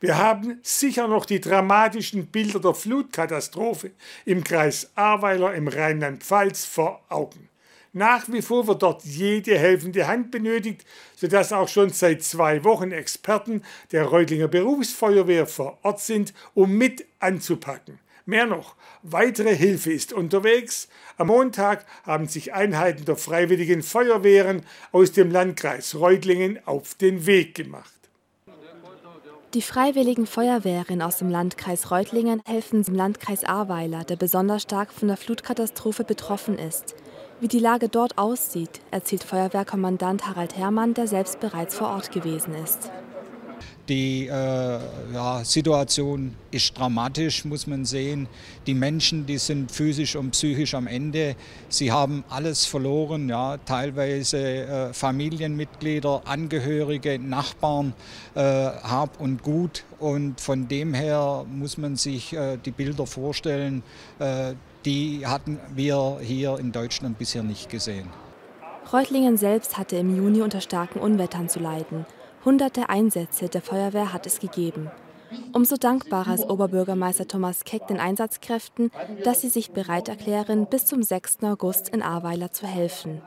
Wir haben sicher noch die dramatischen Bilder der Flutkatastrophe im Kreis Ahrweiler im Rheinland-Pfalz vor Augen. Nach wie vor wird dort jede helfende Hand benötigt, sodass auch schon seit zwei Wochen Experten der Reutlinger Berufsfeuerwehr vor Ort sind, um mit anzupacken. Mehr noch, weitere Hilfe ist unterwegs. Am Montag haben sich Einheiten der Freiwilligen Feuerwehren aus dem Landkreis Reutlingen auf den Weg gemacht. Die Freiwilligen Feuerwehren aus dem Landkreis Reutlingen helfen im Landkreis Ahrweiler, der besonders stark von der Flutkatastrophe betroffen ist. Wie die Lage dort aussieht, erzählt Feuerwehrkommandant Harald Herrmann, der selbst bereits vor Ort gewesen ist. Die äh, ja, Situation ist dramatisch, muss man sehen. Die Menschen, die sind physisch und psychisch am Ende. Sie haben alles verloren, ja, teilweise äh, Familienmitglieder, Angehörige, Nachbarn, äh, Hab und Gut. Und von dem her muss man sich äh, die Bilder vorstellen, äh, die hatten wir hier in Deutschland bisher nicht gesehen. Reutlingen selbst hatte im Juni unter starken Unwettern zu leiden. Hunderte Einsätze der Feuerwehr hat es gegeben. Umso dankbarer ist Oberbürgermeister Thomas Keck den Einsatzkräften, dass sie sich bereit erklären, bis zum 6. August in Ahrweiler zu helfen.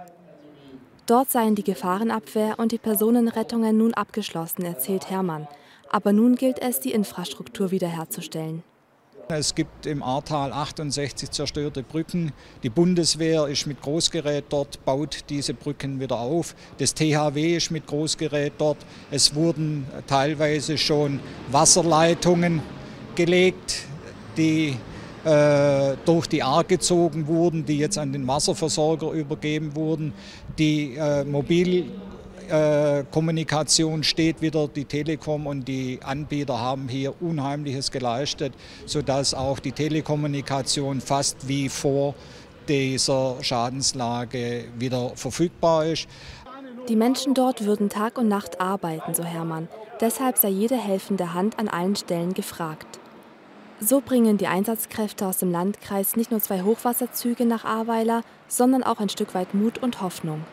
Dort seien die Gefahrenabwehr und die Personenrettungen nun abgeschlossen, erzählt Hermann. Aber nun gilt es, die Infrastruktur wiederherzustellen. Es gibt im Ahrtal 68 zerstörte Brücken. Die Bundeswehr ist mit Großgerät dort, baut diese Brücken wieder auf. Das THW ist mit Großgerät dort. Es wurden teilweise schon Wasserleitungen gelegt, die äh, durch die Ahr gezogen wurden, die jetzt an den Wasserversorger übergeben wurden. Die äh, Mobil äh, Kommunikation steht wieder. Die Telekom und die Anbieter haben hier Unheimliches geleistet, sodass auch die Telekommunikation fast wie vor dieser Schadenslage wieder verfügbar ist. Die Menschen dort würden Tag und Nacht arbeiten, so Hermann. Deshalb sei jede helfende Hand an allen Stellen gefragt. So bringen die Einsatzkräfte aus dem Landkreis nicht nur zwei Hochwasserzüge nach Ahrweiler, sondern auch ein Stück weit Mut und Hoffnung.